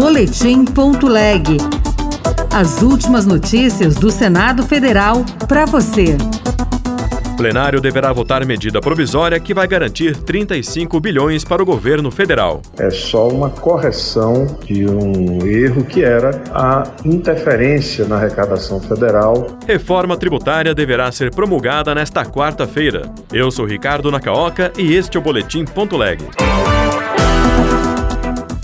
Boletim.leg. As últimas notícias do Senado Federal para você. O plenário deverá votar medida provisória que vai garantir 35 bilhões para o governo federal. É só uma correção de um erro que era a interferência na arrecadação federal. Reforma tributária deverá ser promulgada nesta quarta-feira. Eu sou Ricardo Nacaoca e este é o Boletim Ponto Leg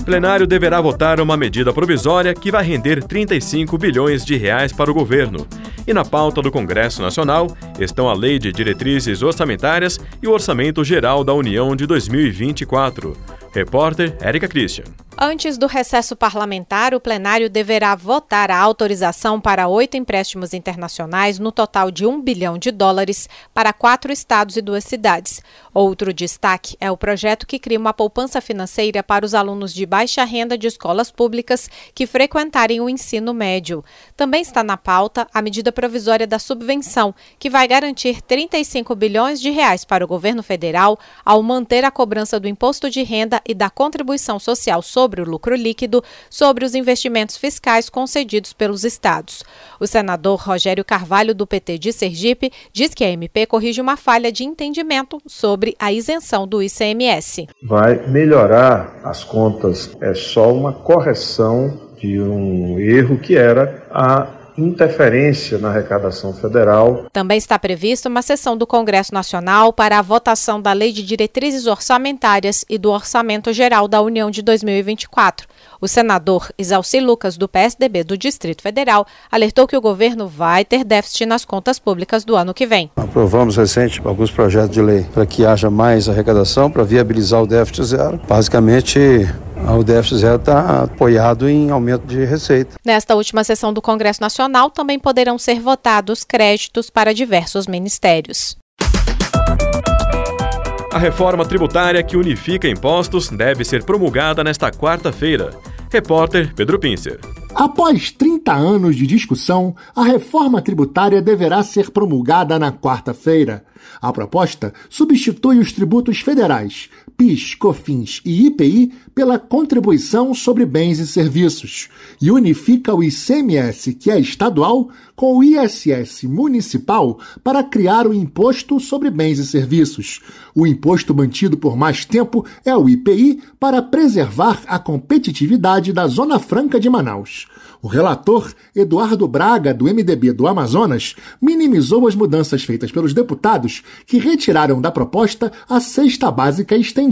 plenário deverá votar uma medida provisória que vai render 35 bilhões de reais para o governo. E na pauta do Congresso Nacional estão a Lei de Diretrizes Orçamentárias e o Orçamento Geral da União de 2024. Repórter Érica Christian. Antes do recesso parlamentar, o plenário deverá votar a autorização para oito empréstimos internacionais no total de um bilhão de dólares para quatro estados e duas cidades. Outro destaque é o projeto que cria uma poupança financeira para os alunos de baixa renda de escolas públicas que frequentarem o ensino médio. Também está na pauta a medida provisória da subvenção, que vai garantir 35 bilhões de reais para o governo federal ao manter a cobrança do imposto de renda e da contribuição social sobre o lucro líquido sobre os investimentos fiscais concedidos pelos estados. O senador Rogério Carvalho, do PT de Sergipe, diz que a MP corrige uma falha de entendimento sobre a isenção do ICMS. Vai melhorar as contas, é só uma correção de um erro que era a interferência na arrecadação federal. Também está prevista uma sessão do Congresso Nacional para a votação da Lei de Diretrizes Orçamentárias e do Orçamento Geral da União de 2024. O senador Isalci Lucas, do PSDB do Distrito Federal, alertou que o governo vai ter déficit nas contas públicas do ano que vem. Aprovamos recente alguns projetos de lei para que haja mais arrecadação, para viabilizar o déficit zero. Basicamente, o déficit zero está apoiado em aumento de receita. Nesta última sessão do Congresso Nacional, também poderão ser votados créditos para diversos ministérios. A reforma tributária que unifica impostos deve ser promulgada nesta quarta-feira. Repórter Pedro Pincer. Após 30 anos de discussão, a reforma tributária deverá ser promulgada na quarta-feira. A proposta substitui os tributos federais, PIS, COFINS e IPI pela contribuição sobre bens e serviços e unifica o ICMS, que é estadual, com o ISS municipal para criar o Imposto sobre Bens e Serviços. O imposto mantido por mais tempo é o IPI para preservar a competitividade da Zona Franca de Manaus. O relator, Eduardo Braga, do MDB do Amazonas, minimizou as mudanças feitas pelos deputados que retiraram da proposta a cesta básica estendida,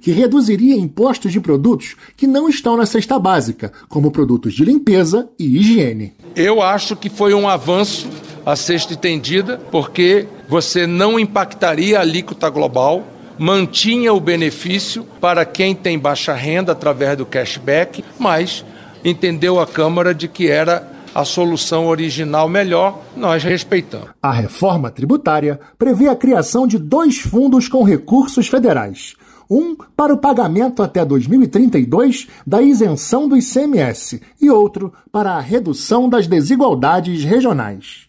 que reduziria impostos de produtos que não estão na cesta básica, como produtos de limpeza e higiene. Eu acho que foi um avanço a cesta estendida, porque você não impactaria a alíquota global, mantinha o benefício para quem tem baixa renda através do cashback, mas entendeu a Câmara de que era a solução original melhor, nós respeitamos. A reforma tributária prevê a criação de dois fundos com recursos federais. Um para o pagamento até 2032 da isenção do ICMS e outro para a redução das desigualdades regionais.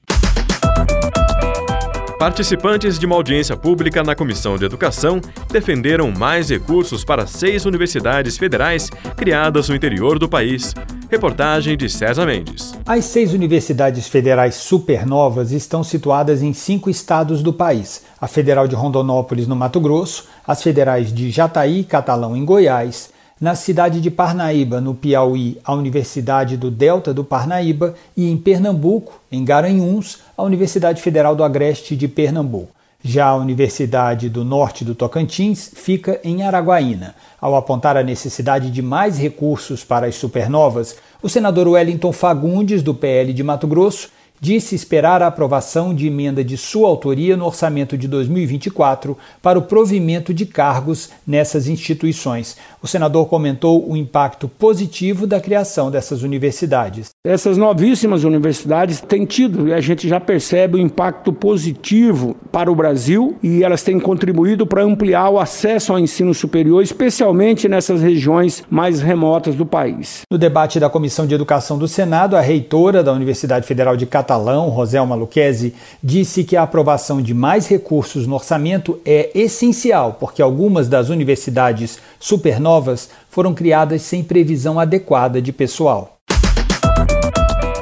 Participantes de uma audiência pública na Comissão de Educação defenderam mais recursos para seis universidades federais criadas no interior do país. Reportagem de César Mendes. As seis universidades federais supernovas estão situadas em cinco estados do país: a Federal de Rondonópolis, no Mato Grosso, as federais de Jataí e Catalão, em Goiás, na cidade de Parnaíba, no Piauí, a Universidade do Delta do Parnaíba e em Pernambuco, em Garanhuns, a Universidade Federal do Agreste de Pernambuco. Já a Universidade do Norte do Tocantins fica em Araguaína. Ao apontar a necessidade de mais recursos para as supernovas, o senador Wellington Fagundes, do PL de Mato Grosso, disse esperar a aprovação de emenda de sua autoria no orçamento de 2024 para o provimento de cargos nessas instituições. O senador comentou o impacto positivo da criação dessas universidades. Essas novíssimas universidades têm tido, e a gente já percebe o impacto positivo para o Brasil e elas têm contribuído para ampliar o acesso ao ensino superior, especialmente nessas regiões mais remotas do país. No debate da Comissão de Educação do Senado, a reitora da Universidade Federal de Catalão, Roselma Luquezzi, disse que a aprovação de mais recursos no orçamento é essencial, porque algumas das universidades supernovas foram criadas sem previsão adequada de pessoal.